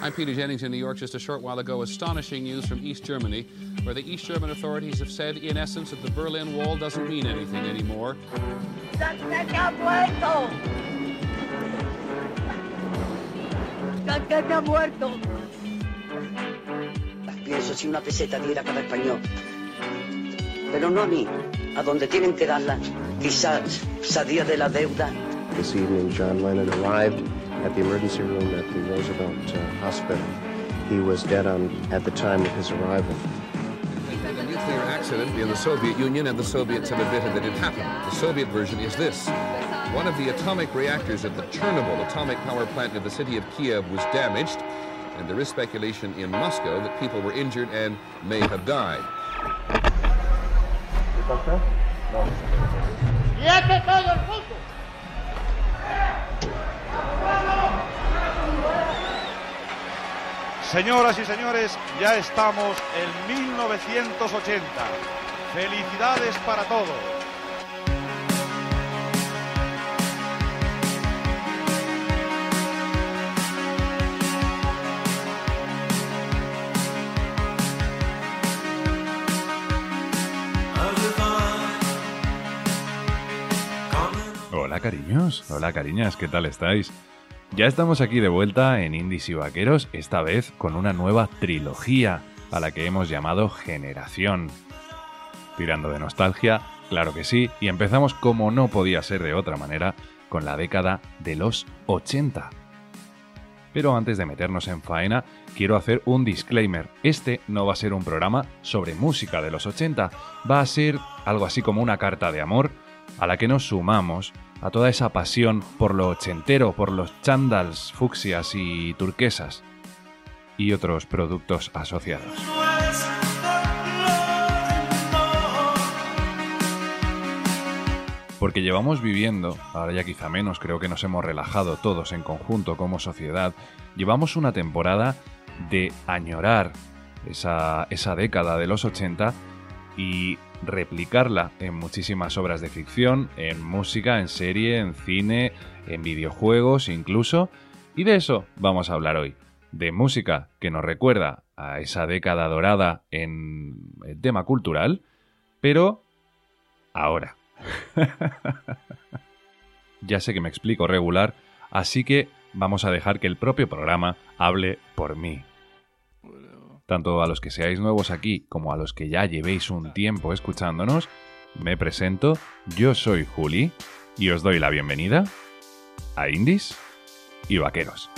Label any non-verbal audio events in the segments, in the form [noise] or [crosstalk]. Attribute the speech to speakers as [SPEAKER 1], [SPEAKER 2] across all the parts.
[SPEAKER 1] I'm Peter Jennings in New York just a short while ago. Astonishing news from East Germany, where the East German authorities have said, in essence, that the Berlin Wall doesn't mean anything anymore.
[SPEAKER 2] Pienso si una peseta diera cada español. Pero no a mí, a donde tienen que darla. Quizás salía de la deuda.
[SPEAKER 3] This evening, John Lennon arrived at the emergency room at the Roosevelt uh, Hospital. He was dead on at the time of his arrival.
[SPEAKER 1] A nuclear accident in the Soviet Union, and the Soviets have admitted that it happened. The Soviet version is this. One of the atomic reactors at the Chernobyl atomic power plant in the city of Kiev was damaged, and there is speculation in Moscow that people were injured and may have died.
[SPEAKER 4] Señoras y señores, ya estamos en 1980. Felicidades para todos.
[SPEAKER 5] Hola cariños, hola cariñas, ¿qué tal estáis? Ya estamos aquí de vuelta en Indies y Vaqueros, esta vez con una nueva trilogía a la que hemos llamado Generación. Tirando de nostalgia, claro que sí, y empezamos como no podía ser de otra manera, con la década de los 80. Pero antes de meternos en faena, quiero hacer un disclaimer. Este no va a ser un programa sobre música de los 80, va a ser algo así como una carta de amor a la que nos sumamos a toda esa pasión por lo ochentero, por los chandals, fucsias y turquesas y otros productos asociados. Porque llevamos viviendo, ahora ya quizá menos, creo que nos hemos relajado todos en conjunto como sociedad, llevamos una temporada de añorar esa, esa década de los 80 y replicarla en muchísimas obras de ficción, en música, en serie, en cine, en videojuegos incluso. Y de eso vamos a hablar hoy. De música que nos recuerda a esa década dorada en el tema cultural, pero ahora. [laughs] ya sé que me explico regular, así que vamos a dejar que el propio programa hable por mí. Tanto a los que seáis nuevos aquí como a los que ya llevéis un tiempo escuchándonos, me presento, yo soy Juli y os doy la bienvenida a Indies y Vaqueros.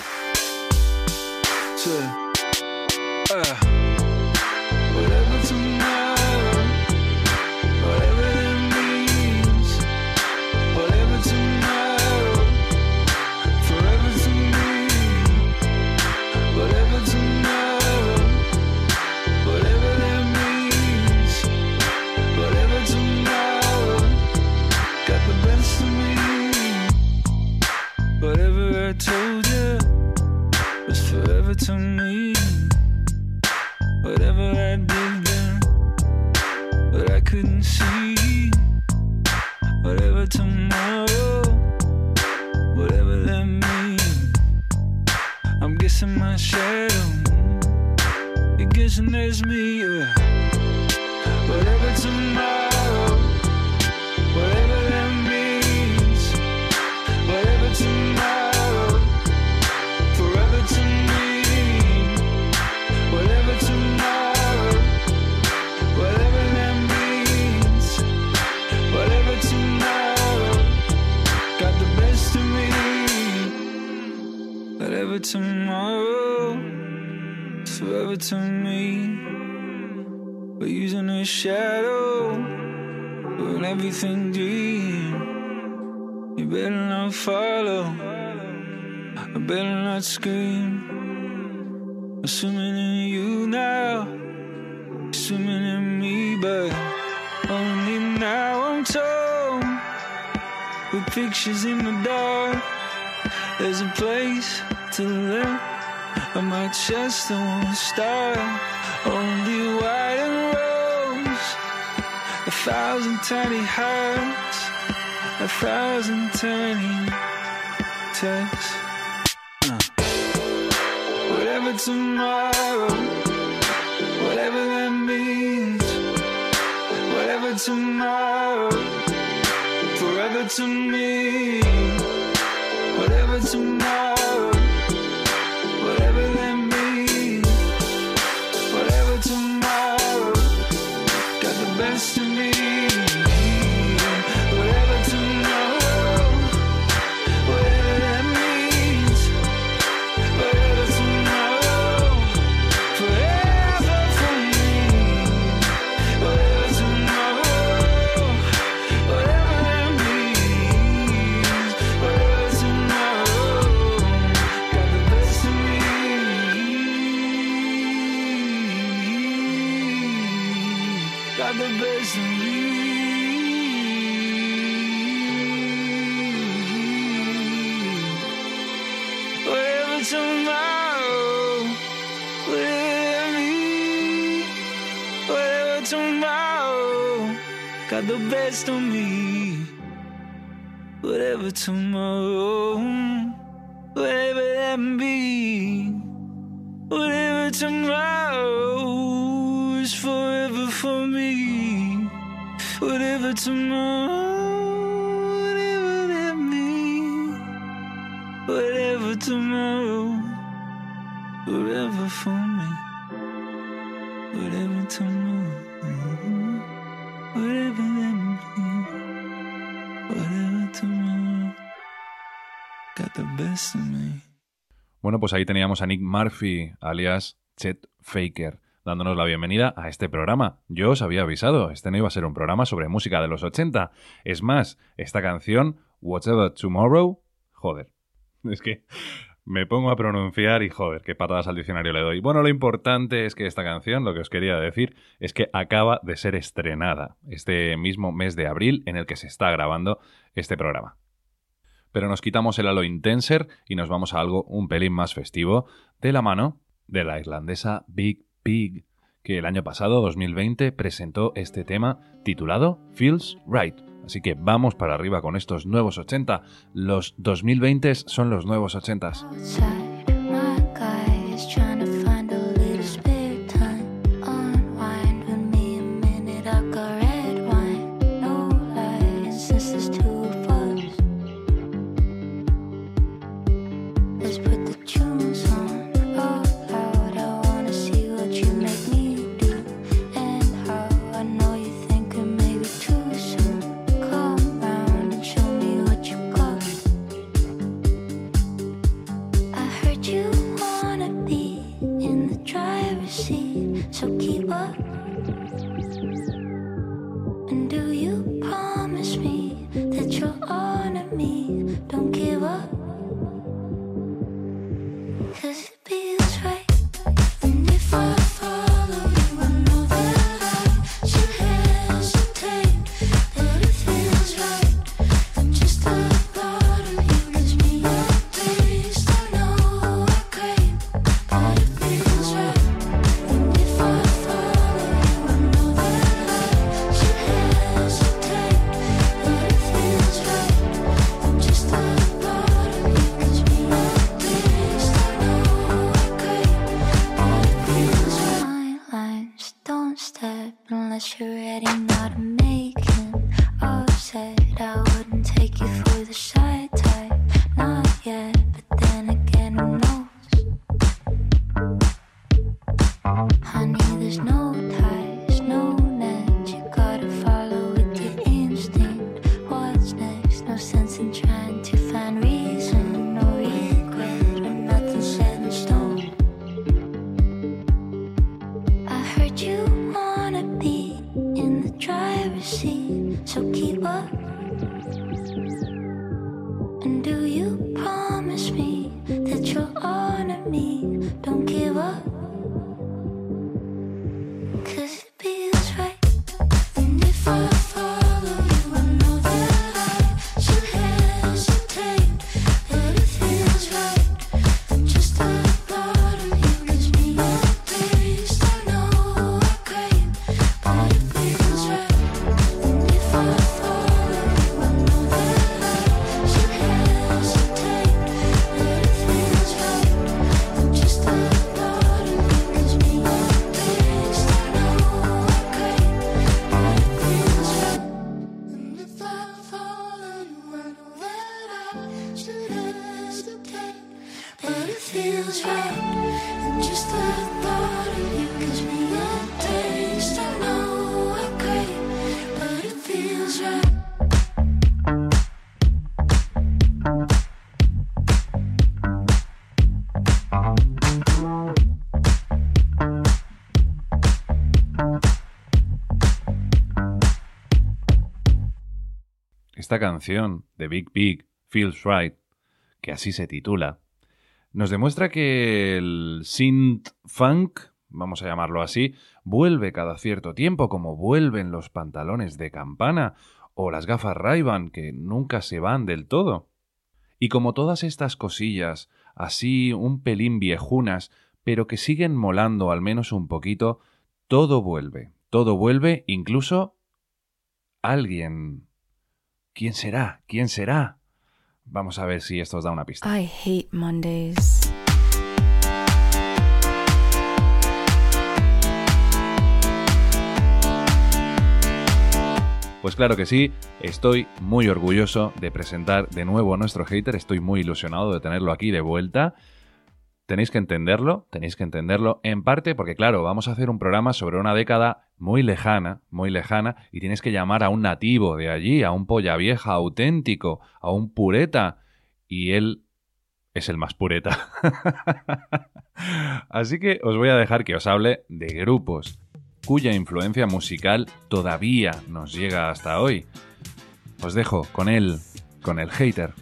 [SPEAKER 6] Whatever my shadow. You're guessing there's me. Yeah. Whatever tomorrow, Tomorrow, forever to me. We're using a shadow, doing everything dream. You better not follow. I better not scream. I'm swimming in you now. Swimming in me, but only now I'm told. With pictures in the dark, there's a place to live, My chest won't stop, only white and rose. A thousand tiny hearts, a thousand tiny texts. Whatever tomorrow, whatever that means, whatever tomorrow, forever to me. of tomorrow. Whatever that may be, whatever tomorrow is forever for me. Whatever tomorrow, whatever that means, whatever tomorrow, forever for me.
[SPEAKER 7] Bueno, pues ahí teníamos a Nick Murphy, alias Chet Faker, dándonos la bienvenida a este programa. Yo os había avisado, este no iba a ser un programa sobre música de los 80. Es más, esta canción, Whatever Tomorrow, joder. [laughs] Es que me pongo a pronunciar y joder, qué patadas al diccionario le doy. Bueno, lo importante es que esta canción, lo que os quería decir, es que acaba de ser estrenada este mismo mes de abril en el que se está grabando este programa pero nos quitamos el halo intenser y nos vamos a algo un pelín más festivo, de la mano de la irlandesa Big Pig, que el año pasado, 2020, presentó este tema titulado Feels Right. Así que vamos para arriba con estos nuevos 80. Los 2020 son los nuevos
[SPEAKER 8] 80s.
[SPEAKER 5] Esta canción de Big Big, Feels Right, que así se titula, nos demuestra que el synth funk, vamos a llamarlo así, vuelve cada cierto tiempo, como vuelven los pantalones de campana o las gafas ray que nunca se van del todo. Y como todas estas cosillas, así un pelín viejunas, pero que siguen molando al menos un poquito, todo vuelve, todo vuelve, incluso alguien. ¿Quién será? ¿Quién será? Vamos a ver si esto os da una pista.
[SPEAKER 9] I hate Mondays.
[SPEAKER 5] Pues claro que sí, estoy muy orgulloso de presentar de nuevo a nuestro hater, estoy muy ilusionado de tenerlo aquí de vuelta. Tenéis que entenderlo, tenéis que entenderlo en parte porque claro, vamos a hacer un programa sobre una década muy lejana, muy lejana, y tienes que llamar a un nativo de allí, a un polla vieja auténtico, a un pureta, y él es el más pureta. [laughs] Así que os voy a dejar que os hable de grupos cuya influencia musical todavía nos llega hasta hoy. Os dejo con él, con el hater.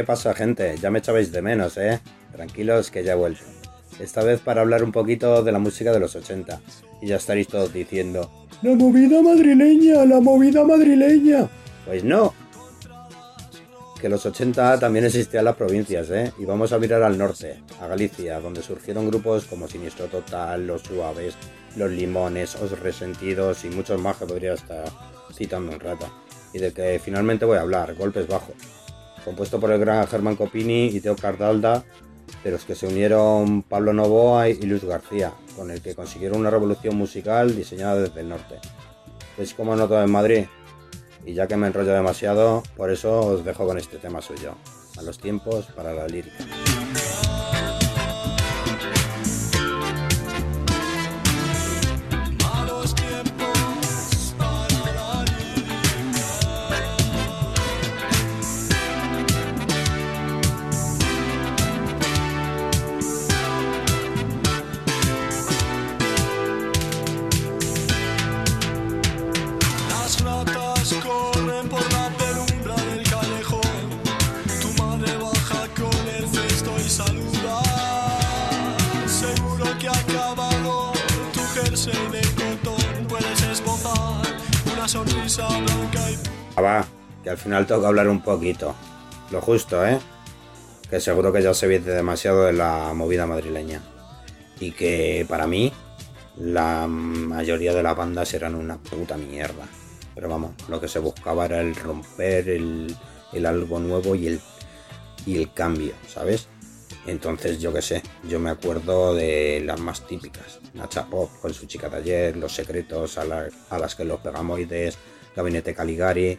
[SPEAKER 10] ¿Qué pasa, gente? Ya me echabais de menos, ¿eh? Tranquilos que ya he vuelto. Esta vez para hablar un poquito de la música de los 80. Y ya estaréis todos diciendo, ¡La movida madrileña! ¡La movida madrileña! Pues no. Que los 80 también existían las provincias, ¿eh? Y vamos a mirar al norte, a Galicia, donde surgieron grupos como Siniestro Total, Los Suaves, Los Limones, Os Resentidos y muchos más que podría estar citando un rato. Y de que finalmente voy a hablar, Golpes Bajos compuesto por el gran Germán Copini y Teo Cardalda, de los que se unieron Pablo Novoa y Luis García, con el que consiguieron una revolución musical diseñada desde el norte. Es como no todo en Madrid, y ya que me enrollo demasiado, por eso os dejo con este tema suyo, a los tiempos para la lírica.
[SPEAKER 6] Que
[SPEAKER 10] hablar un poquito. Lo justo, ¿eh? Que seguro que ya se viene demasiado de la movida madrileña. Y que para mí, la mayoría de las bandas eran una puta mierda. Pero vamos, lo que se buscaba era el romper, el, el algo nuevo y el, y el cambio, ¿sabes? Entonces, yo qué sé, yo me acuerdo de las más típicas. Nacha Pop con su chica de ayer, Los Secretos, a, la- a las que los Pegamoides, Gabinete Caligari,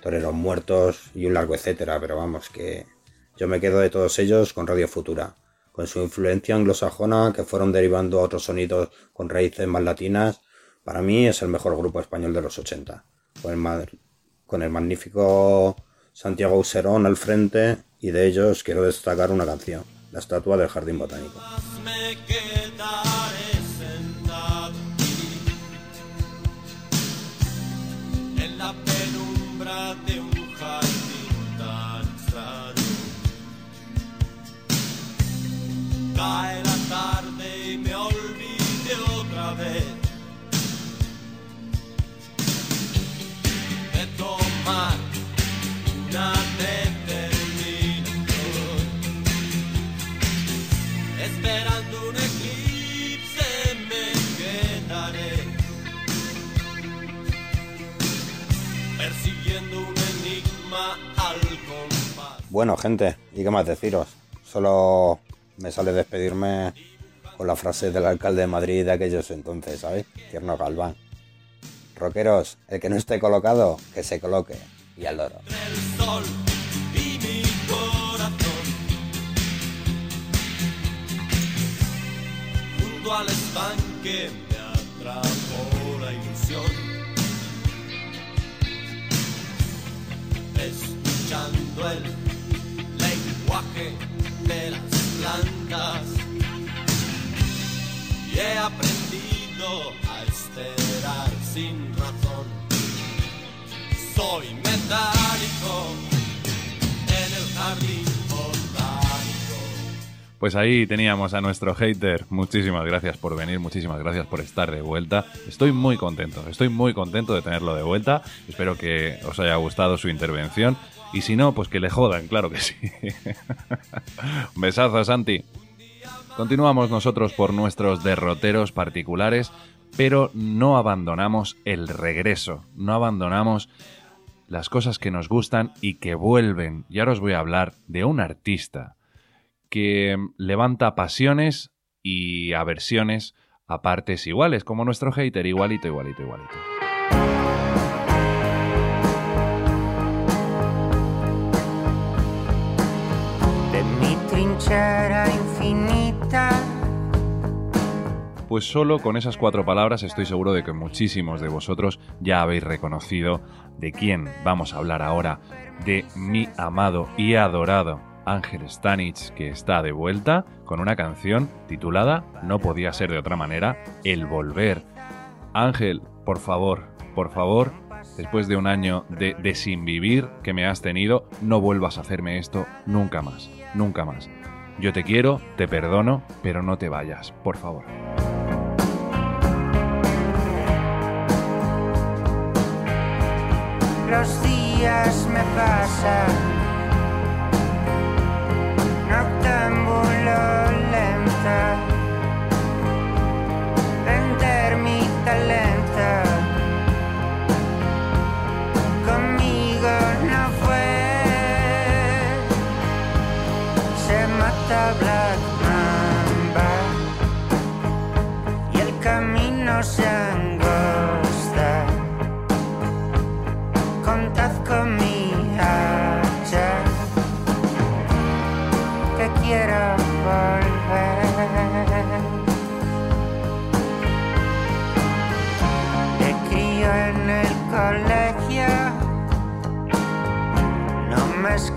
[SPEAKER 10] Toreros Muertos y un largo etcétera. Pero vamos, que yo me quedo de todos ellos con Radio Futura, con su influencia anglosajona que fueron derivando a otros sonidos con raíces más latinas. Para mí es el mejor grupo español de los 80, con el, magnífico Santiago Userón al frente y de ellos quiero destacar una canción, La Estatua del Jardín Botánico.
[SPEAKER 6] Cae la tarde y me olvide otra vez de tomar una determinación. Esperando un eclipse me quedaré Persiguiendo un enigma al compás
[SPEAKER 10] Bueno, gente, ¿y qué más deciros? Solo me sale despedirme con la frase del alcalde de Madrid de aquellos entonces, ¿sabes? Tierno Galván. Rockeros, el que no esté colocado, que se coloque. Y al loro.
[SPEAKER 11] al estanque me atrapó la ilusión. Escuchando el lenguaje de las Y he aprendido a esperar sin razón soy metálico en el.
[SPEAKER 5] Pues ahí teníamos a nuestro hater. Muchísimas gracias por venir, muchísimas gracias por estar de vuelta. Estoy muy contento, estoy muy contento de tenerlo de vuelta. Espero que os haya gustado su intervención. Y si no, pues que le jodan, claro que sí. [laughs] Un besazo, Santi. Continuamos nosotros por nuestros derroteros particulares, pero no abandonamos el regreso, no abandonamos las cosas que nos gustan y que vuelven. Y ahora os voy a hablar de un artista que levanta pasiones y aversiones a partes iguales, como nuestro hater, igualito, igualito, igualito.
[SPEAKER 12] Trinchera infinita.
[SPEAKER 5] Pues solo con esas cuatro palabras estoy seguro de que muchísimos de vosotros ya habéis reconocido de quién vamos a hablar ahora, de mi amado y adorado Ángel Stanich, que está de vuelta con una canción titulada, no podía ser de otra manera, El Volver. Ángel, por favor, por favor, después de un año de, de sin vivir que me has tenido, no vuelvas a hacerme esto nunca más, nunca más. Yo te quiero, te perdono, pero no te vayas, por favor.
[SPEAKER 12] Los días me pasan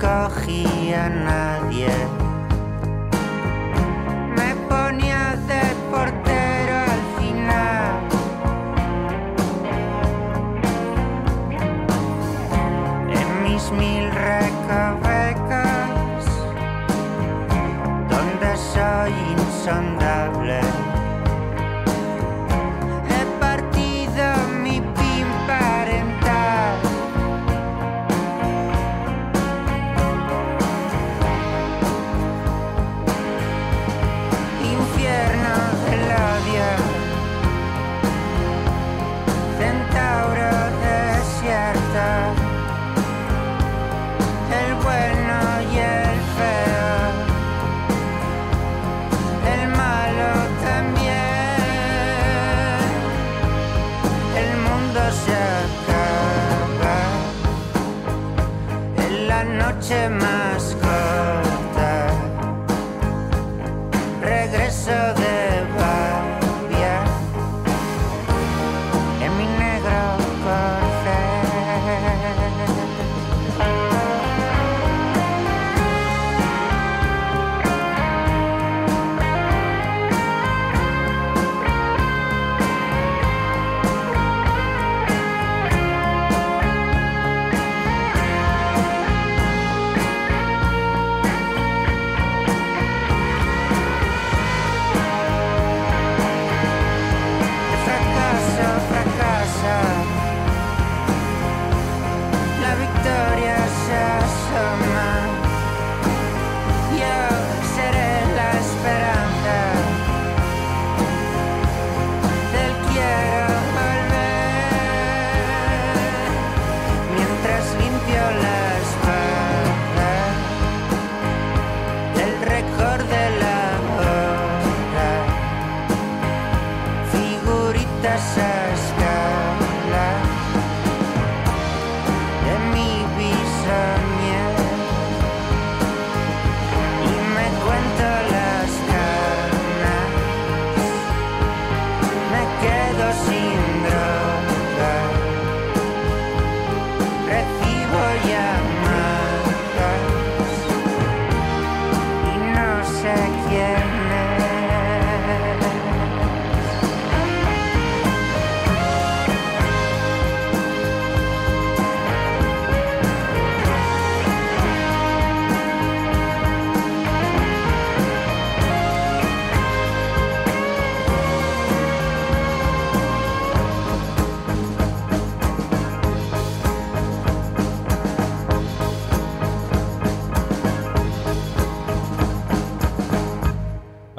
[SPEAKER 12] me escogía nadie. Me ponía de portero al final. en mis mil recovecos, donde soy insondable.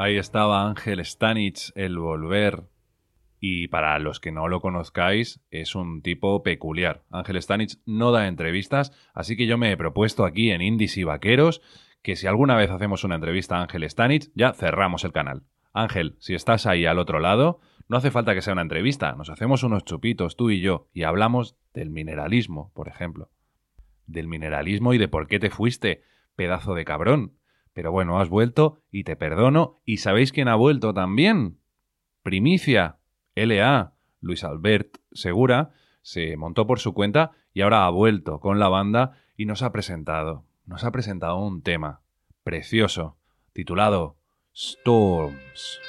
[SPEAKER 5] Ahí estaba Ángel Stanich, el volver. Y para los que no lo conozcáis, es un tipo peculiar. Ángel Stanich no da entrevistas, así que yo me he propuesto aquí en Indies y Vaqueros que si alguna vez hacemos una entrevista a Ángel Stanich, ya cerramos el canal. Ángel, si estás ahí al otro lado, no hace falta que sea una entrevista, nos hacemos unos chupitos tú y yo y hablamos del mineralismo, por ejemplo. Del mineralismo y de por qué te fuiste, pedazo de cabrón. Pero bueno, has vuelto y te perdono. ¿Y sabéis quién ha vuelto también? Primicia. LA. Luis Albert Segura se montó por su cuenta y ahora ha vuelto con la banda y nos ha presentado. Nos ha presentado un tema precioso titulado Storms.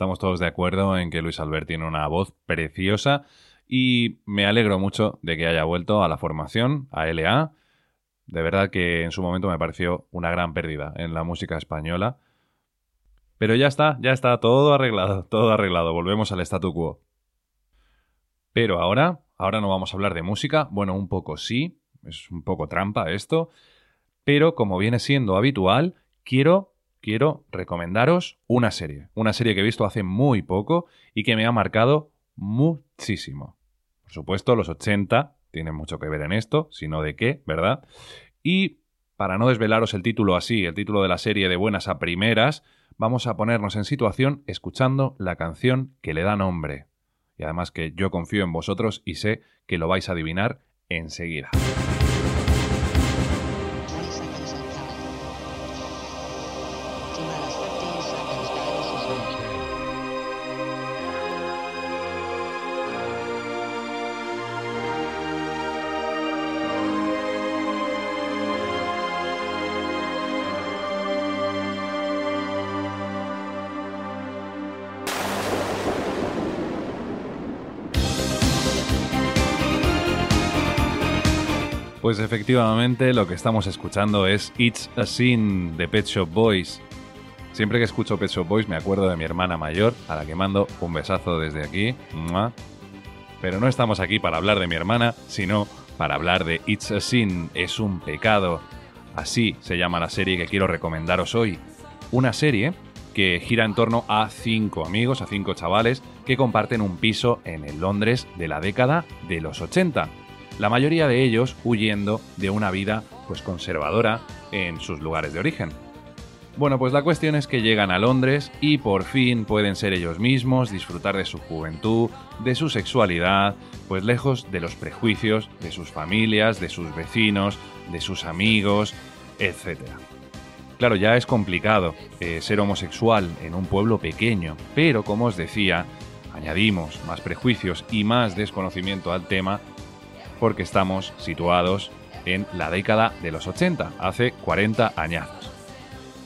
[SPEAKER 5] Estamos todos de acuerdo en que Luis Albert tiene una voz preciosa y me alegro mucho de que haya vuelto a la formación, a LA. De verdad que en su momento me pareció una gran pérdida en la música española. Pero ya está, ya está, todo arreglado, todo arreglado, volvemos al statu quo. Pero ahora, ahora no vamos a hablar de música, bueno, un poco sí, es un poco trampa esto, pero como viene siendo habitual, quiero quiero recomendaros una serie. Una serie que he visto hace muy poco y que me ha marcado muchísimo. Por supuesto, los 80 tienen mucho que ver en esto, sino de qué, ¿verdad? Y para no desvelaros el título así, el título de la serie de buenas a primeras, vamos a ponernos en situación escuchando la canción que le da nombre. y además que yo confío en vosotros y sé que lo vais a adivinar enseguida. Pues efectivamente lo que estamos escuchando es It's a Sin de Pet Shop Boys. Siempre que escucho Pet Shop Boys me acuerdo de mi hermana mayor, a la que mando un besazo desde aquí. Pero no estamos aquí para hablar de mi hermana, sino para hablar de It's a Sin, es un pecado. Así se llama la serie que quiero recomendaros hoy. Una serie que gira en torno a cinco amigos, a cinco chavales que comparten un piso en el Londres de la década de los 80 la mayoría de ellos huyendo de una vida pues conservadora en sus lugares de origen. Bueno, pues la cuestión es que llegan a Londres y por fin pueden ser ellos mismos, disfrutar de su juventud, de su sexualidad, pues lejos de los prejuicios de sus familias, de sus vecinos, de sus amigos, etc. Claro, ya es complicado eh, ser homosexual en un pueblo pequeño, pero como os decía, añadimos más prejuicios y más desconocimiento al tema porque estamos situados en la década de los 80, hace 40 añazos.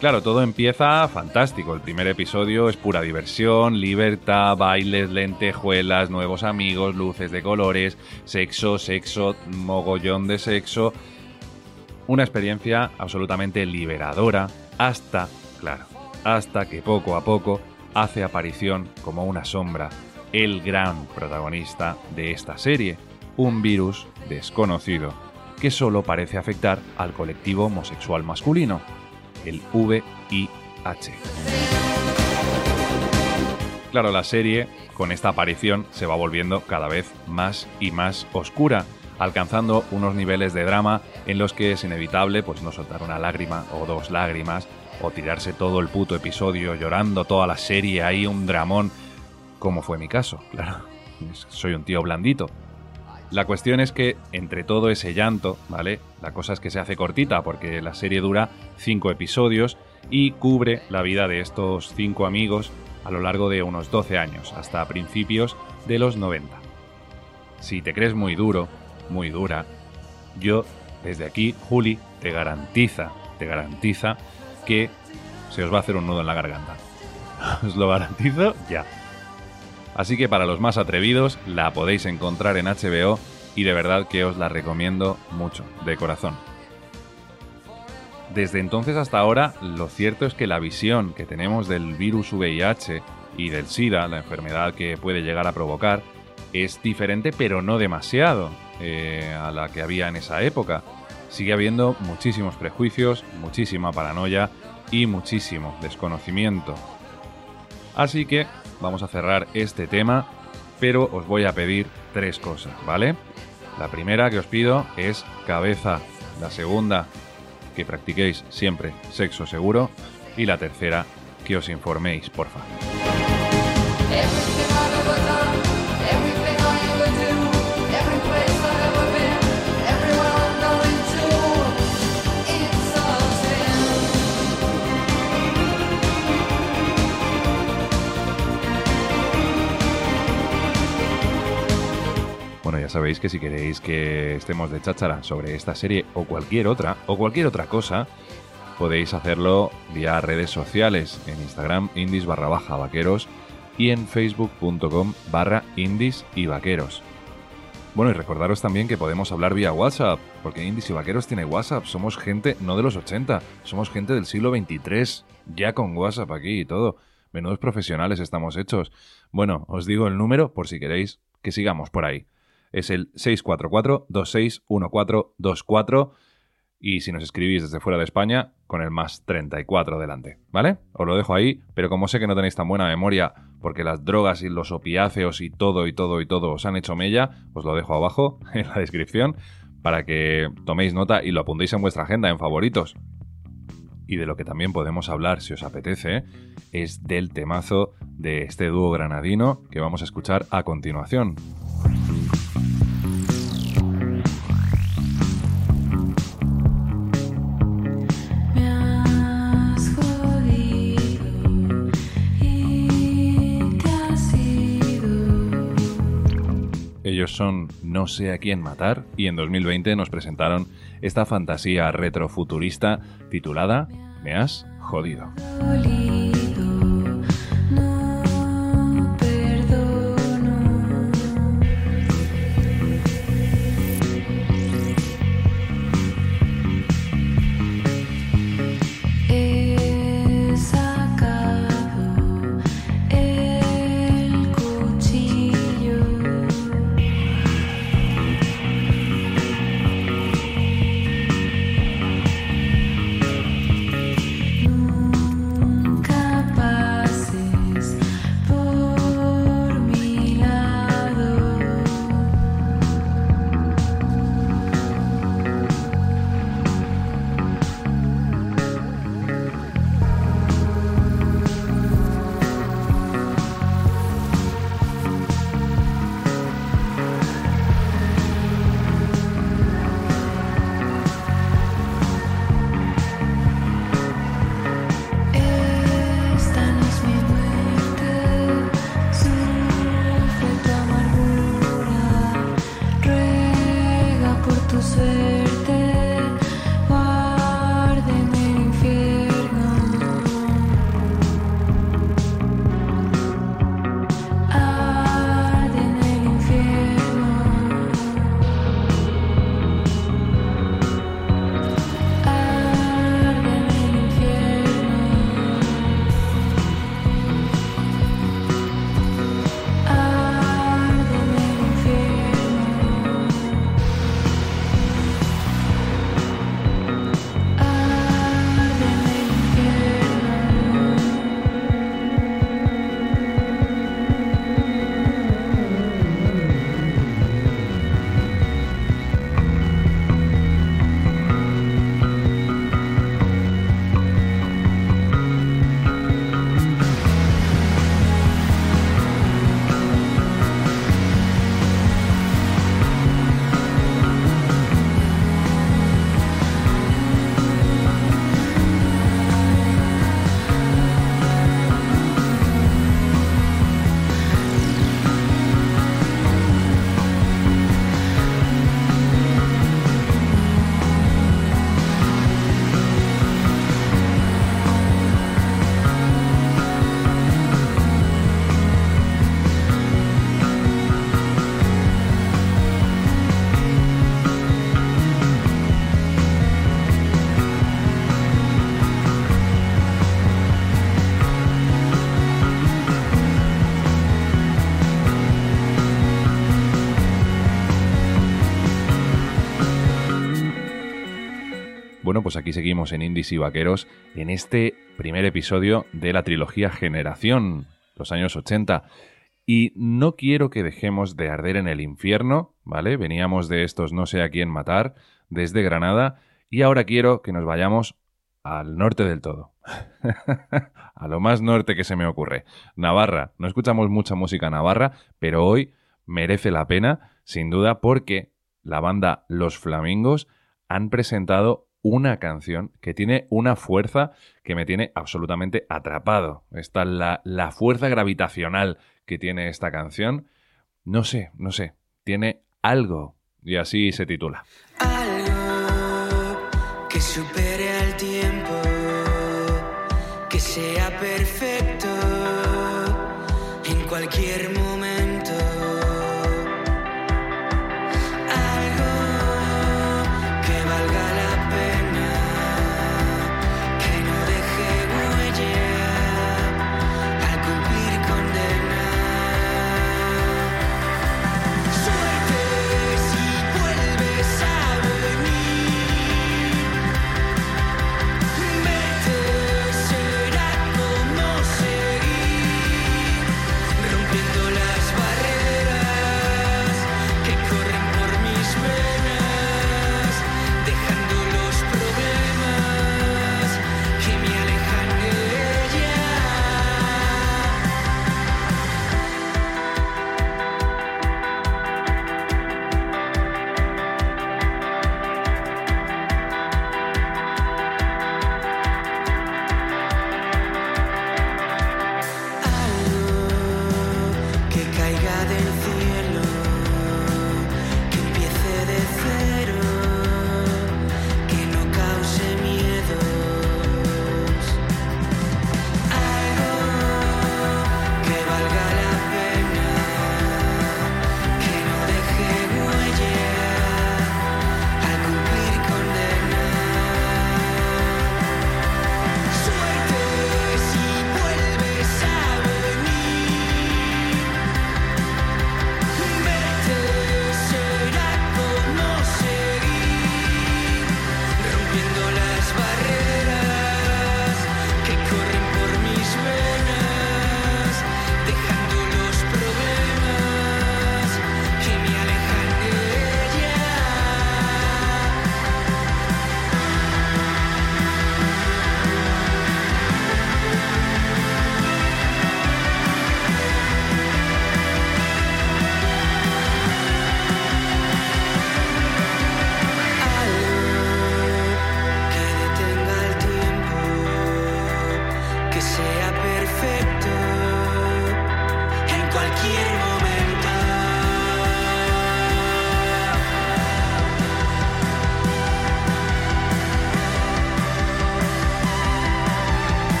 [SPEAKER 5] Claro, todo empieza fantástico. El primer episodio es pura diversión, libertad, bailes, lentejuelas, nuevos amigos, luces de colores, sexo, sexo, mogollón de sexo. Una experiencia absolutamente liberadora hasta, claro, hasta que poco a poco hace aparición como una sombra el gran protagonista de esta serie, un virus desconocido que solo parece afectar al colectivo homosexual masculino, el VIH. Claro, la serie, con esta aparición, se va volviendo cada vez más y más oscura, alcanzando unos niveles de drama en los que es inevitable pues no soltar una lágrima o dos lágrimas o tirarse todo el puto episodio llorando toda la serie ahí un dramón como fue mi caso, claro. Soy un tío blandito, la cuestión es que entre todo ese llanto, ¿vale? La cosa es que se hace cortita porque la serie dura cinco episodios y cubre la vida de estos cinco amigos a lo largo de unos 12 años, hasta principios de los 90. Si te crees muy duro, muy dura, yo desde aquí, Juli, te garantiza, te garantiza que se os va a hacer un nudo en la garganta. [laughs] Os lo garantizo ya. Así que para los más atrevidos la podéis encontrar en HBO y de verdad que os la recomiendo mucho, de corazón. Desde entonces hasta ahora, lo cierto es que la visión que tenemos del virus VIH y del SIDA, la enfermedad que puede llegar a provocar, es diferente pero no demasiado eh, a la que había en esa época. Sigue habiendo muchísimos prejuicios, muchísima paranoia y muchísimo desconocimiento. Así que vamos a cerrar este tema, pero os voy a pedir tres cosas, ¿vale? La primera que os pido es cabeza. La segunda, que practiquéis siempre sexo seguro. Y la tercera, que os informéis, porfa. Bueno, sabéis que si queréis que estemos de cháchara sobre esta serie o cualquier otra, o cualquier otra cosa, podéis hacerlo vía redes sociales, en Instagram indies barra baja vaqueros y en facebook.com barra indies y vaqueros. Bueno, y recordaros también que podemos hablar vía WhatsApp, porque Indies y Vaqueros tiene WhatsApp. Somos gente no de los 80, somos gente del siglo 23, ya con WhatsApp aquí y todo. Menudos profesionales estamos hechos. Bueno, os digo el número por si queréis que sigamos por ahí. Es el 644-261424 y si nos escribís desde fuera de España, con el más 34 delante, ¿vale? Os lo dejo ahí, pero como sé que no tenéis tan buena memoria porque las drogas y los opiáceos y todo y todo y todo os han hecho mella, os lo dejo abajo [laughs] en la descripción para que toméis nota y lo apuntéis en vuestra agenda, en favoritos.
[SPEAKER 7] Y de lo que también podemos hablar, si os apetece, es del temazo de este dúo granadino que vamos a escuchar a continuación. Ellos son No sé a quién matar y en 2020 nos presentaron esta fantasía retrofuturista titulada Me has jodido. Pues aquí seguimos en Indies y Vaqueros en este primer episodio de la trilogía Generación, los años 80. Y no quiero que dejemos de arder en el infierno, ¿vale? Veníamos de estos no sé a quién matar desde Granada y ahora quiero que nos vayamos al norte del todo. [laughs] a lo más norte que se me ocurre. Navarra. No escuchamos mucha música navarra, pero hoy merece la pena, sin duda, porque la banda Los Flamingos han presentado una canción que tiene una fuerza que me tiene absolutamente atrapado. Está la, la fuerza gravitacional que tiene esta canción. No sé, no sé. Tiene algo. Y así se titula.
[SPEAKER 13] Algo que supere al tiempo, que sea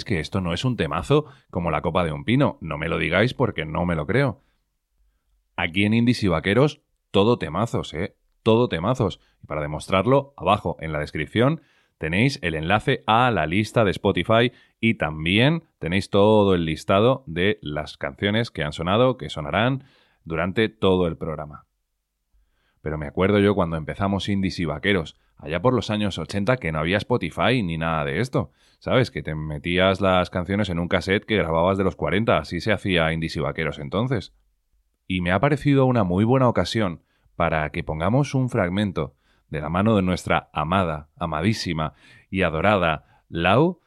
[SPEAKER 5] que esto no es un temazo como la copa de un pino. No me lo digáis porque no me lo creo. Aquí en Indies y Vaqueros, todo temazos, ¿eh? Todo temazos. Y para demostrarlo, abajo en la descripción tenéis el enlace a la lista de Spotify y también tenéis todo el listado de las canciones que han sonado, que sonarán durante todo el programa. Pero me acuerdo yo cuando empezamos Indies y Vaqueros, allá por los años 80, que no había Spotify ni nada de esto. ¿Sabes? Que te metías las canciones en un cassette que grababas de los 40, así se hacía Indies y Vaqueros entonces. Y me ha parecido una muy buena ocasión para que pongamos un fragmento de la mano de nuestra amada, amadísima y adorada Lau,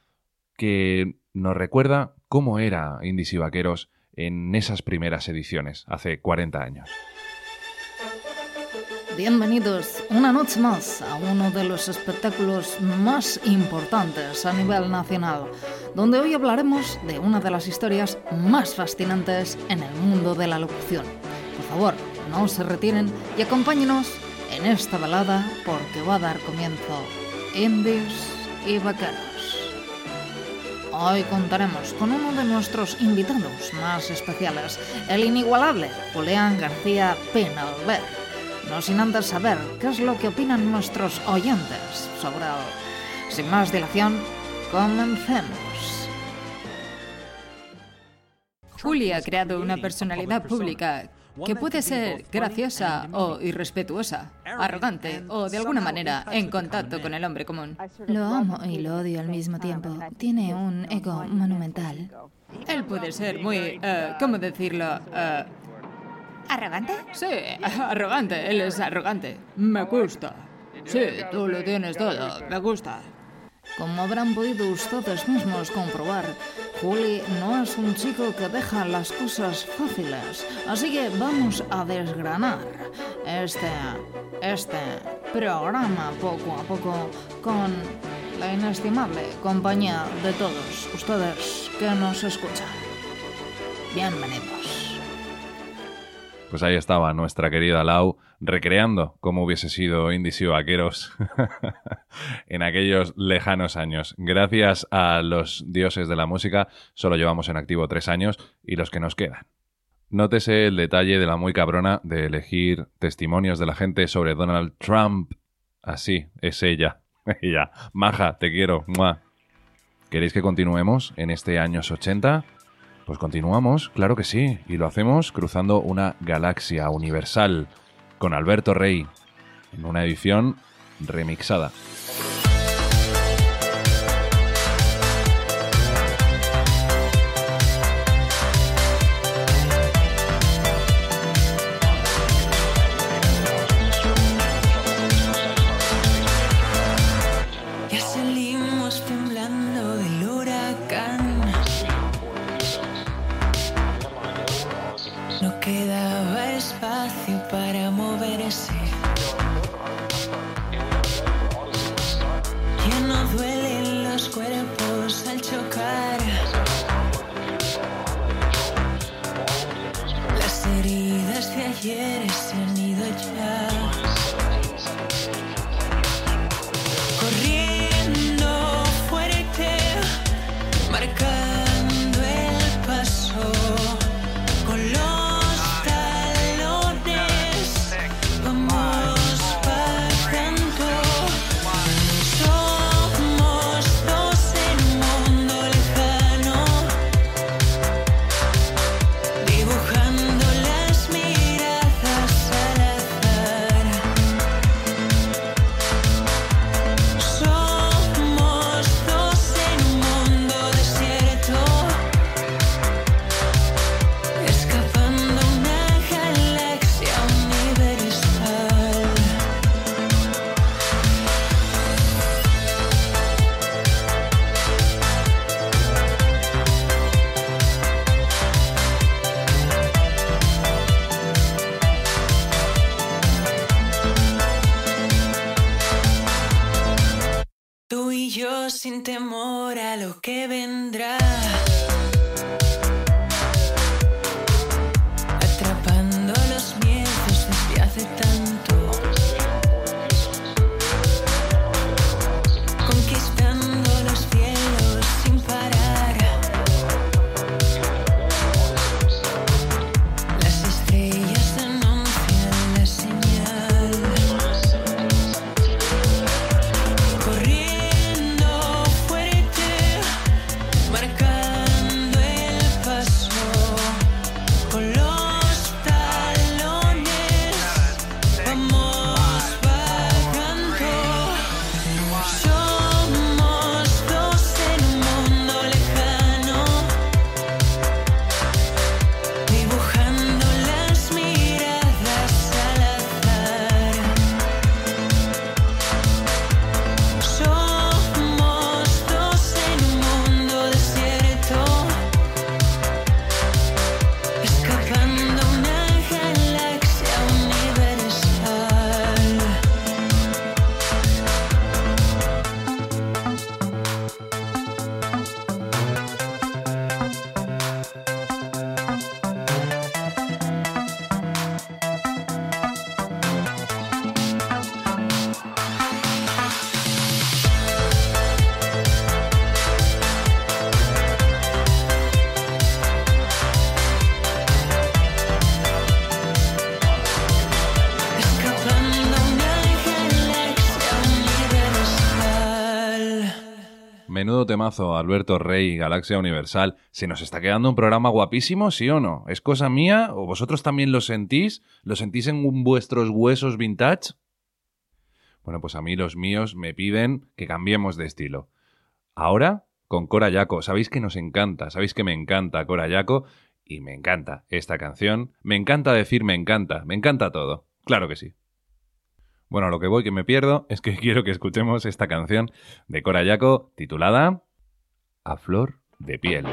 [SPEAKER 5] que nos recuerda cómo era Indies y Vaqueros en esas primeras ediciones, hace 40 años.
[SPEAKER 14] Bienvenidos una noche más a uno de los espectáculos más importantes a nivel nacional, donde hoy hablaremos de una de las historias más fascinantes en el mundo de la locución. Por favor, no se retiren y acompáñenos en esta balada porque va a dar comienzo Indies y Vaqueros. Hoy contaremos con uno de nuestros invitados más especiales, el inigualable Julián García Penalver no sin antes saber qué es lo que opinan nuestros oyentes sobre él. Sin más dilación, comencemos.
[SPEAKER 15] Juli ha creado una personalidad pública que puede ser graciosa o irrespetuosa, arrogante o de alguna manera en contacto con el hombre común.
[SPEAKER 9] Lo amo y lo odio al mismo tiempo. Tiene un ego monumental.
[SPEAKER 15] Él puede ser muy, eh, ¿cómo decirlo? Eh,
[SPEAKER 14] ¿Arrogante?
[SPEAKER 15] sí, [laughs] arrogante. Él es arrogante. Me gusta. Sí, tú lo tienes todo. Me gusta.
[SPEAKER 14] Como habrán podido ustedes mismos comprobar, Juli no es un chico que deja las cosas fáciles, así que vamos a desgranar este, este programa poco a poco con la inestimable compañía de todos ustedes que nos escuchan. Bienvenidos.
[SPEAKER 5] Pues ahí estaba nuestra querida Lau recreando cómo hubiese sido Indies Vaqueros [laughs] en aquellos lejanos años. Gracias a los dioses de la música, solo llevamos en activo tres años y los que nos quedan. Nótese el detalle de la muy cabrona de elegir testimonios de la gente sobre Donald Trump. Así, es ella. [laughs] ella. Maja, te quiero. ¡Mua! ¿Queréis que continuemos en este años 80? Pues continuamos, claro que sí, y lo hacemos cruzando una galaxia universal con Alberto Rey en una edición remixada. Alberto Rey, Galaxia Universal. ¿Se nos está quedando un programa guapísimo, sí o no? ¿Es cosa mía o vosotros también lo sentís? ¿Lo sentís en vuestros huesos vintage? Bueno, pues a mí los míos me piden que cambiemos de estilo. Ahora, con Cora Yaco. Sabéis que nos encanta, sabéis que me encanta Cora Yaco y me encanta esta canción. Me encanta decir me encanta, me encanta todo. Claro que sí. Bueno, lo que voy que me pierdo es que [laughs] quiero que escuchemos esta canción de Cora Yaco titulada A Flor de Piel.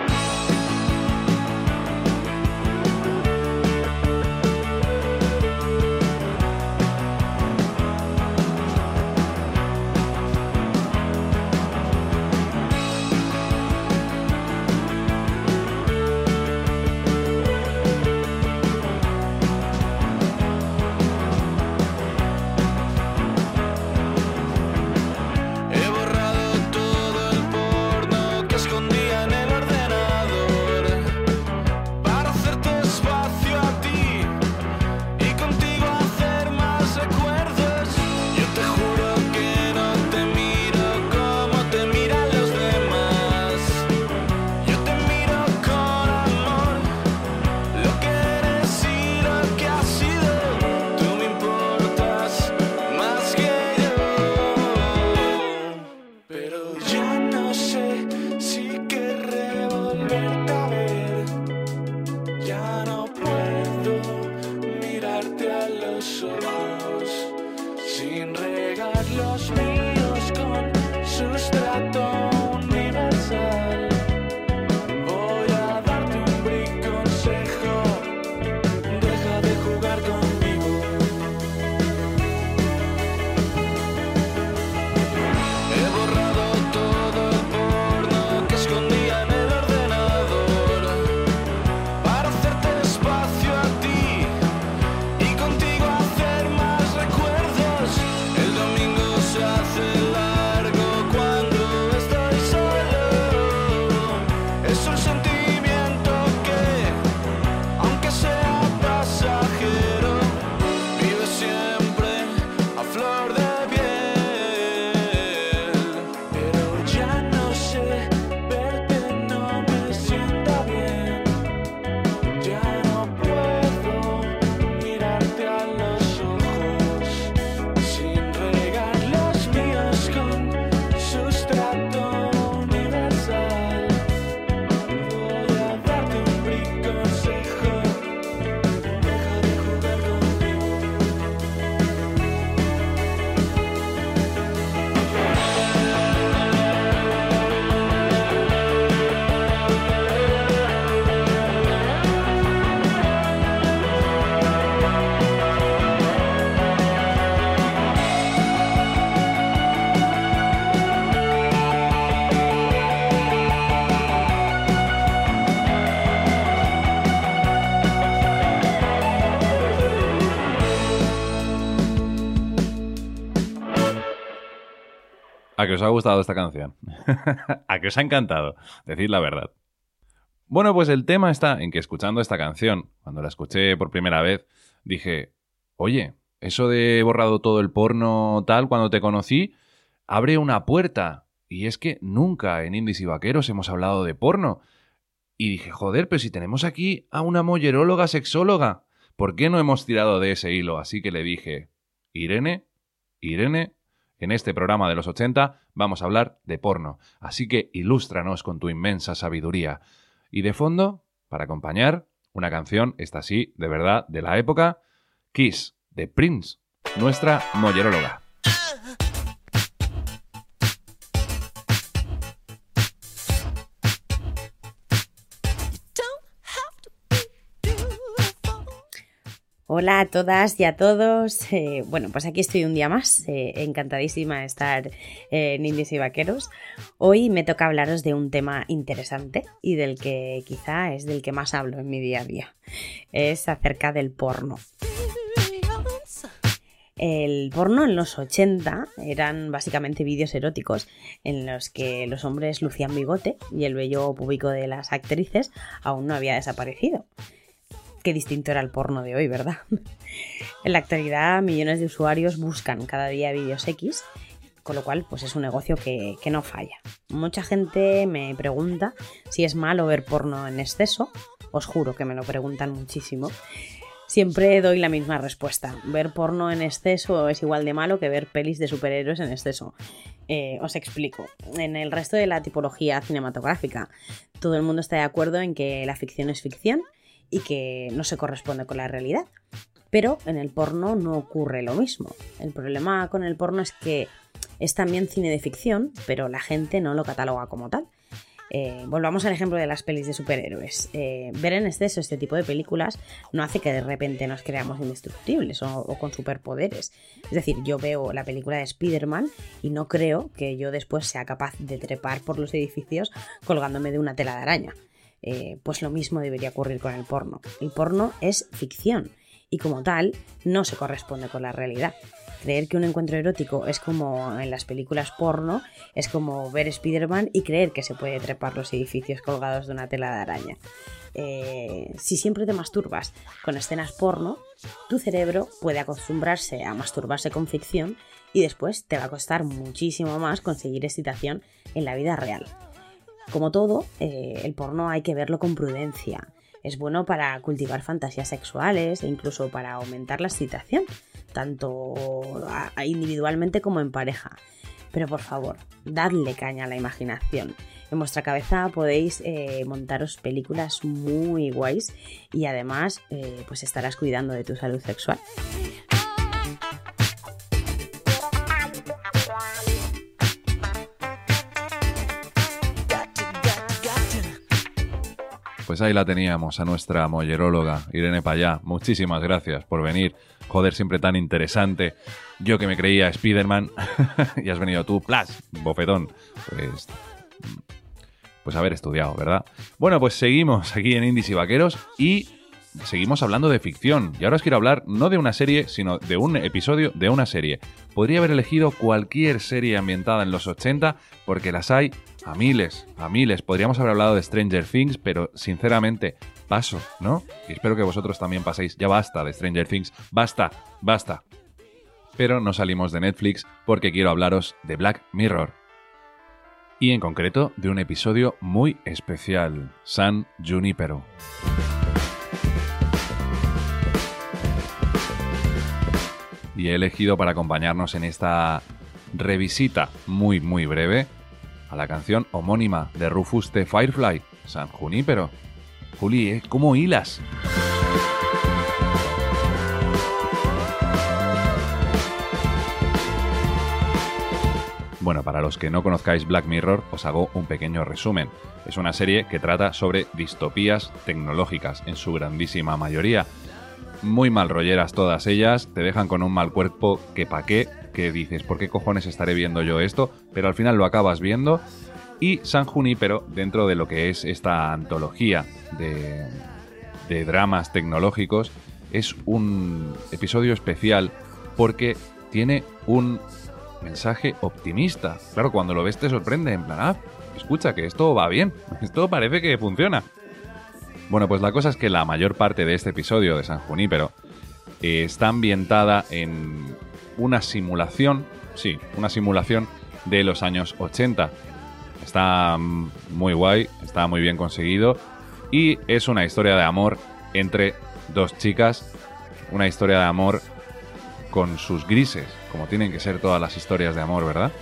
[SPEAKER 6] ¿A que
[SPEAKER 5] os ha gustado esta canción? [laughs] ¿A que os ha encantado? Decid la verdad. Bueno, pues el tema está en que escuchando esta canción, cuando la escuché por primera vez, dije, oye, eso de borrado todo el porno tal cuando te conocí, abre una puerta. Y es que nunca en Indies y Vaqueros hemos hablado de porno. Y dije, joder, pero si tenemos aquí a una molleróloga sexóloga, ¿por qué no hemos tirado de ese hilo? Así que le dije, Irene, Irene, en este programa de los 80 vamos a hablar de porno. Así que ilústranos con tu inmensa sabiduría. Y de fondo, para acompañar, una canción, esta sí, de verdad, de la época, Kiss, de Prince, nuestra molleróloga.
[SPEAKER 16] Hola a todas y a todos. [laughs] Eh, bueno, pues aquí estoy un día más, eh, encantadísima de estar eh, en Indies y Vaqueros. Hoy me toca hablaros de un tema interesante y del que quizá es del que más hablo en mi día a día. Es acerca del porno. El porno en los 80 eran básicamente vídeos eróticos en los que los hombres lucían bigote y el vello público de las actrices aún no había desaparecido. Qué distinto era el porno de hoy, ¿verdad? [laughs] En la actualidad, millones de usuarios buscan cada día vídeos X con lo cual, pues es un negocio que, que no falla. Mucha gente me pregunta si es malo ver porno en exceso. Os juro que me lo preguntan muchísimo. Siempre doy la misma respuesta. Ver porno en exceso es igual de malo que ver pelis de superhéroes en exceso. Eh, os explico. En el resto de la tipología cinematográfica, todo el mundo está de acuerdo en que la ficción es ficción y que no se corresponde con la realidad. Pero en el porno no ocurre lo mismo. El problema con el porno es que es también cine de ficción, pero la gente no lo cataloga como tal. Eh, volvamos al ejemplo de las pelis de superhéroes. Eh, ver en exceso este tipo de películas no hace que de repente nos creamos indestructibles o, o con superpoderes. Es decir, yo veo la película de Spider-Man y no creo que yo después sea capaz de trepar por los edificios colgándome de una tela de araña. Eh, pues lo mismo debería ocurrir con el porno. El porno es ficción y como tal no se corresponde con la realidad. Creer que un encuentro erótico es como en las películas porno, es como ver Spider-Man y creer que se puede trepar los edificios colgados de una tela de araña. Eh, si siempre te masturbas con escenas porno, tu cerebro puede acostumbrarse a masturbarse con ficción y después te va a costar muchísimo más conseguir excitación en la vida real. Como todo, eh, el porno hay que verlo con prudencia. Es bueno para cultivar fantasías sexuales e incluso para aumentar la excitación, tanto individualmente como en pareja. Pero por favor, dadle caña a la imaginación. En vuestra cabeza podéis eh, montaros películas muy guays y además eh, pues estarás cuidando de tu salud sexual.
[SPEAKER 5] Pues ahí la teníamos, a nuestra molleróloga, Irene Payá. Muchísimas gracias por venir. Joder, siempre tan interesante. Yo que me creía Spider-Man, [laughs] y has venido tú, plas, bofetón. Pues, pues haber estudiado, ¿verdad? Bueno, pues seguimos aquí en Indies y Vaqueros y seguimos hablando de ficción. Y ahora os quiero hablar no de una serie, sino de un episodio de una serie. Podría haber elegido cualquier serie ambientada en los 80 porque las hay a miles, a miles. Podríamos haber hablado de Stranger Things, pero sinceramente paso, ¿no? Y espero que vosotros también paséis. Ya basta de Stranger Things. Basta, basta. Pero no salimos de Netflix porque quiero hablaros de Black Mirror. Y en concreto de un episodio muy especial, San Junipero. y he elegido para acompañarnos en esta revisita muy muy breve a la canción homónima de Rufus de Firefly, San Junípero. Juli, ¿eh? ¿cómo hilas? Bueno, para los que no conozcáis Black Mirror, os hago un pequeño resumen. Es una serie que trata sobre distopías tecnológicas, en su grandísima mayoría. Muy mal rolleras todas ellas, te dejan con un mal cuerpo que pa' qué, que dices, ¿por qué cojones estaré viendo yo esto? Pero al final lo acabas viendo. Y San Junípero, dentro de lo que es esta antología de, dramas tecnológicos, es un episodio especial porque tiene un mensaje optimista. Claro, cuando lo ves te sorprende, en plan, ah, escucha, que esto va bien, [laughs] esto parece que funciona. Bueno, pues la cosa es que la mayor parte de este episodio de San Junípero está ambientada en una simulación, sí, una simulación de los años 80. Está mm, muy guay, está muy bien conseguido y es una historia de amor entre dos chicas, una historia de amor con sus grises, como tienen que ser todas las historias de amor, ¿verdad?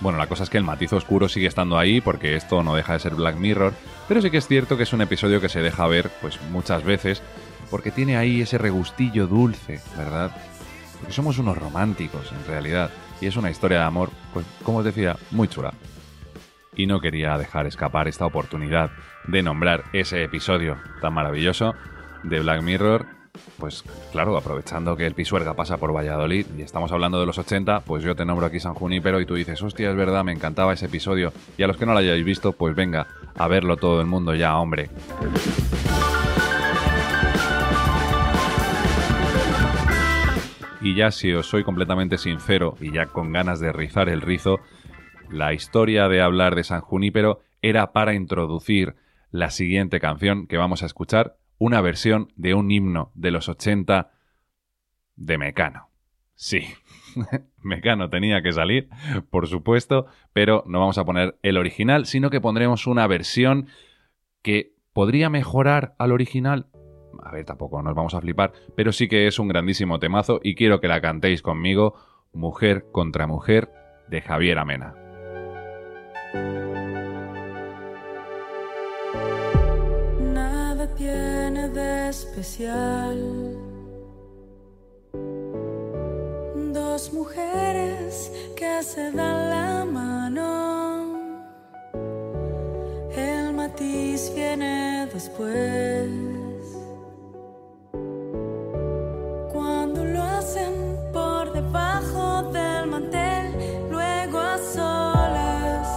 [SPEAKER 5] Bueno, la cosa es que el matiz oscuro sigue estando ahí porque esto no deja de ser Black Mirror, pero sí que es cierto que es un episodio que se deja ver pues muchas veces porque tiene ahí ese regustillo dulce, ¿verdad? Somos unos románticos en realidad y es una historia de amor, pues como os decía, muy chula. Y no quería dejar escapar esta oportunidad de nombrar ese episodio tan maravilloso de Black Mirror pues claro, aprovechando que el Pisuerga pasa por Valladolid y estamos hablando de los 80, pues yo te nombro aquí San Junípero y tú dices, hostia, es verdad, me encantaba ese episodio. Y a los que no lo hayáis visto, pues venga, a verlo todo el mundo ya, hombre. Y ya si os soy completamente sincero y ya con ganas de rizar el rizo, la historia de hablar de San Junípero era para introducir la siguiente canción que vamos a escuchar, una versión de un himno de los 80 de Mecano. Sí, [laughs] Mecano tenía que salir, por supuesto, pero no vamos a poner el original, sino que pondremos una versión que podría mejorar al original. A ver, tampoco nos vamos a flipar, pero sí que es un grandísimo temazo y quiero que la cantéis conmigo, Mujer contra Mujer, de Javier Amena.
[SPEAKER 17] Nada tiene de especial. Dos mujeres que se dan la mano. El matiz viene después. Debajo del mantel, luego a solas,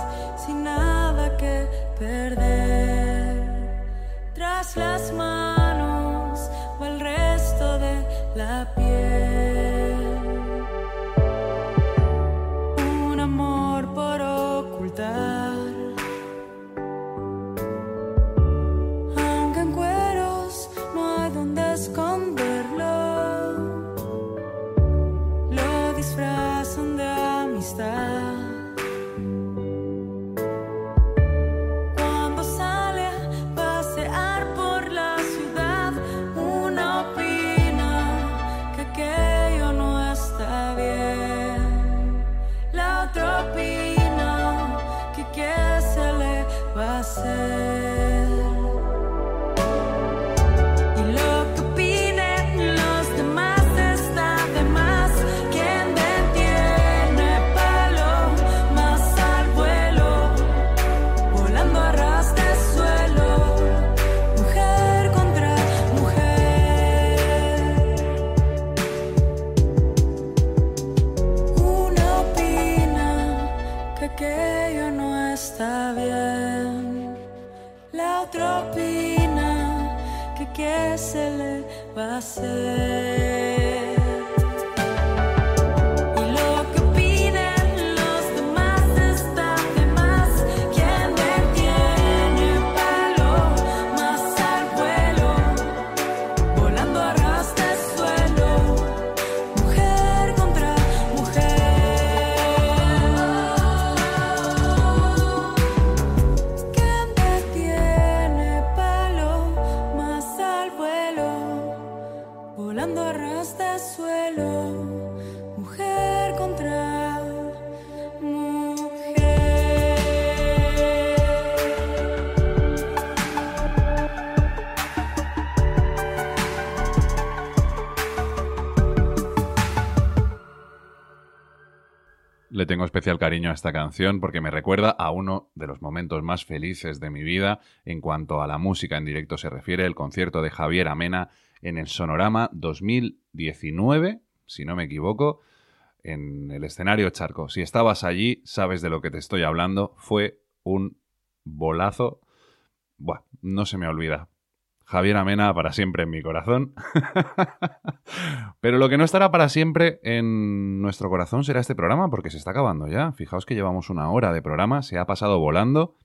[SPEAKER 17] sin nada que perder. Tras las manos
[SPEAKER 5] especial cariño a esta canción porque me recuerda a uno de los momentos más felices de mi vida en cuanto a la música en directo se refiere, el concierto de Javier Amena en el Sonorama 2019, si no me equivoco, en el escenario Charco. Si estabas allí, sabes de lo que te estoy hablando. Fue un bolazo. Buah, no se me olvida. Javier Amena para siempre en mi corazón. [laughs] Pero lo que no estará para siempre en nuestro corazón será este programa, porque se está acabando ya. Fijaos que llevamos una hora de programa, se ha pasado volando.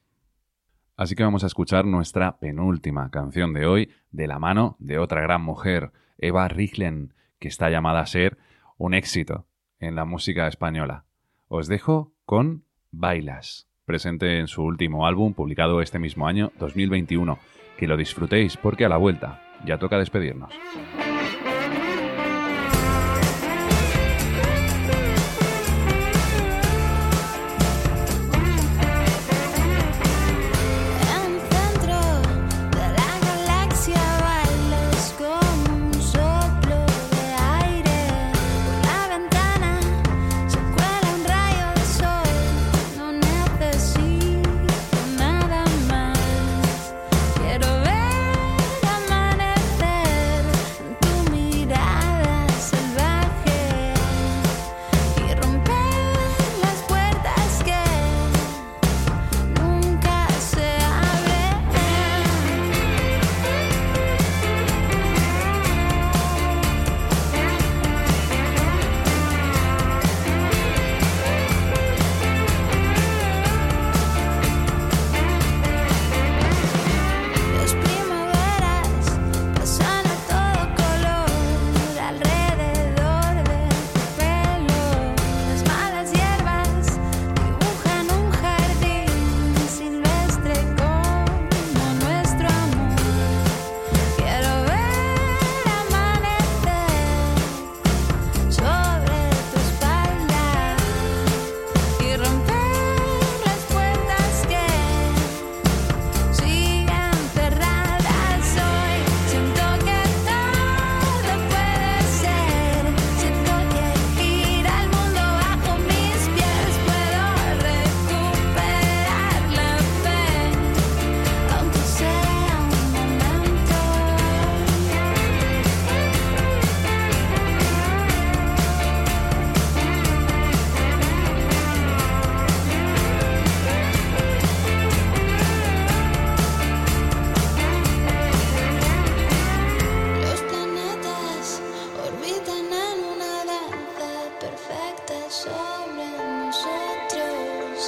[SPEAKER 5] Así que vamos a escuchar nuestra penúltima canción de hoy, de la mano de otra gran mujer, Eva Richlen, que está llamada a ser un éxito en la música española. Os dejo con Bailas, presente en su último álbum publicado este mismo año, 2021. Que lo disfrutéis porque a la vuelta ya toca despedirnos.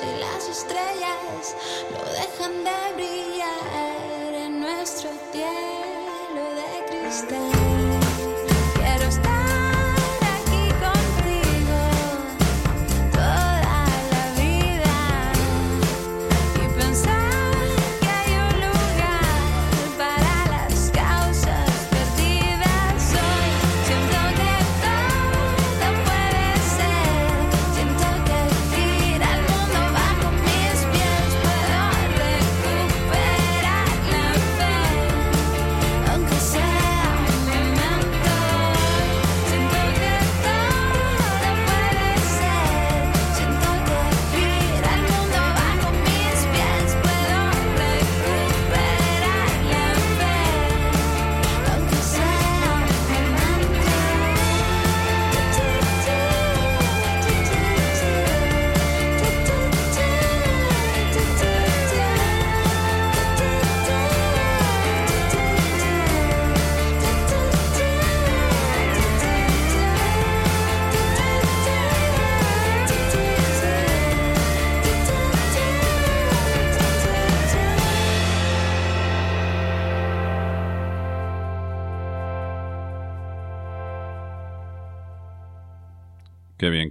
[SPEAKER 8] y las estrellas no dejan de brillar en nuestro cielo de cristal.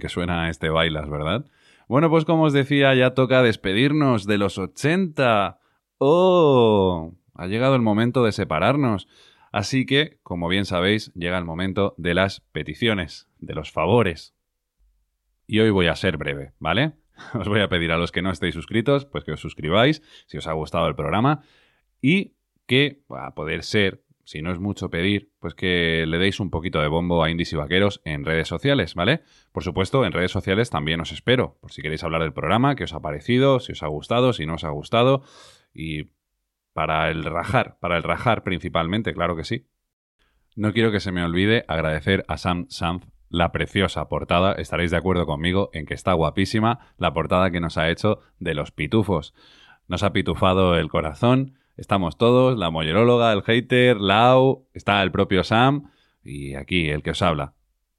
[SPEAKER 8] Que
[SPEAKER 5] suena este bailas, ¿verdad? Bueno, pues como os decía, ya toca despedirnos de los 80. ¡Oh! Ha llegado el momento de separarnos. Así que, como bien sabéis, llega el momento de las peticiones, de los favores. Y hoy voy a ser breve, ¿vale? [laughs] Os voy a pedir a los que no estéis suscritos, pues que os suscribáis, si os ha gustado el programa, y que, a poder ser, si no es mucho pedir, pues que le deis un poquito de bombo a Indies y Vaqueros en redes sociales, ¿vale? Por supuesto, en redes sociales también os espero, por si queréis hablar del programa, qué os ha parecido, si os ha gustado, si no os ha gustado, y para el rajar, para el rajar principalmente, claro que sí. No quiero que se me olvide agradecer a Sam Sanz la preciosa portada. Estaréis de acuerdo conmigo en que está guapísima la portada que nos ha hecho de los pitufos. Nos ha pitufado el corazón. Estamos todos, la molleróloga, el hater, Lau, está el propio Sam y aquí el que os habla.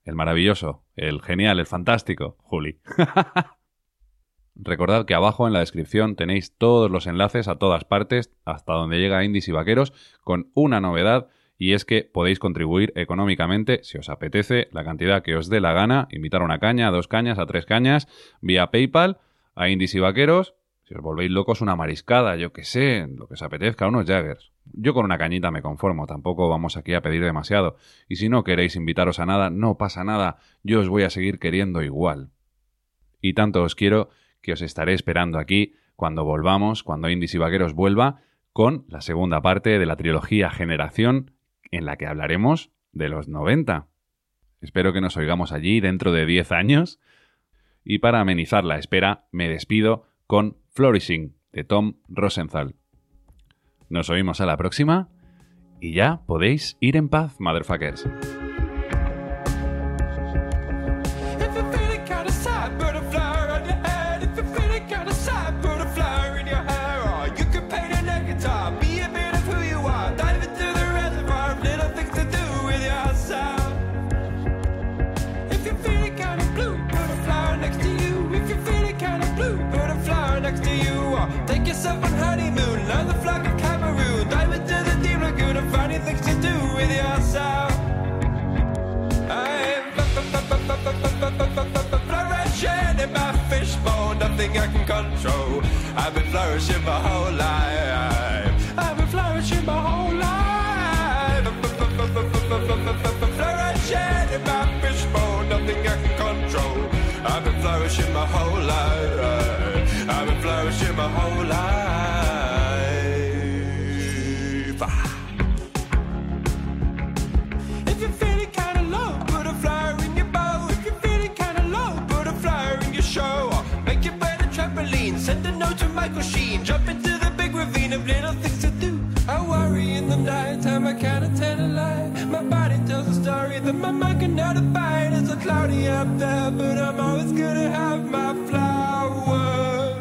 [SPEAKER 5] El maravilloso, el genial, el fantástico, Juli. [laughs] Recordad que abajo en la descripción tenéis todos los enlaces a todas partes, hasta donde llega Indies y Vaqueros, con una novedad, y es que podéis contribuir económicamente, si os apetece, la cantidad que os dé la gana, invitar a una caña, a dos cañas, a tres cañas, vía PayPal, a Indies y Vaqueros. Si os volvéis locos, una mariscada, yo que sé, lo que os apetezca, unos Jaggers. Yo con una cañita me conformo, tampoco vamos aquí a pedir demasiado. Y si no queréis invitaros a nada, no pasa nada, yo os voy a seguir queriendo igual. Y tanto os quiero que os estaré esperando aquí cuando volvamos, cuando Indies y Vaqueros vuelva, con la segunda parte de la trilogía Generación, en la que hablaremos de los 90. Espero que nos oigamos allí dentro de 10 años. Y para amenizar la espera, me despido con Flourishing de Tom Rosenthal. Nos oímos a la próxima y ya podéis ir en paz, motherfuckers.
[SPEAKER 18] Flourishing in my fishbowl, nothing I can control. I've been flourishing my whole life. I've been flourishing my whole life. Flourishing in my fishbowl, nothing I can control. I've been flourishing my whole life. I've been flourishing my whole life. Note to Michael Sheen. Jump into the big ravine of little things to do. I worry in the night time, I can't tell a lie. My body tells a story that my mind cannot abide. It's so cloudy up there, but I'm always gonna have my flower.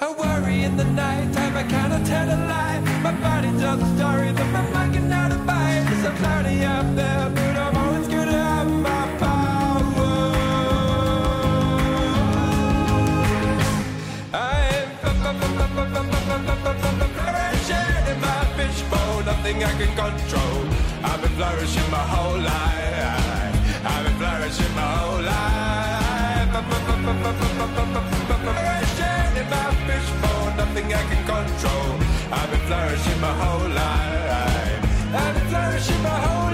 [SPEAKER 18] I worry in the night time, I cannot tell a lie. My body tells a story that my mind cannot abide. It's so cloudy up there, nothing I can control. I've been flourishing my whole life. I've been flourishing my whole life. Flourishing in my fishbowl, nothing I can control. I've been flourishing my whole life. I've been flourishing my whole life.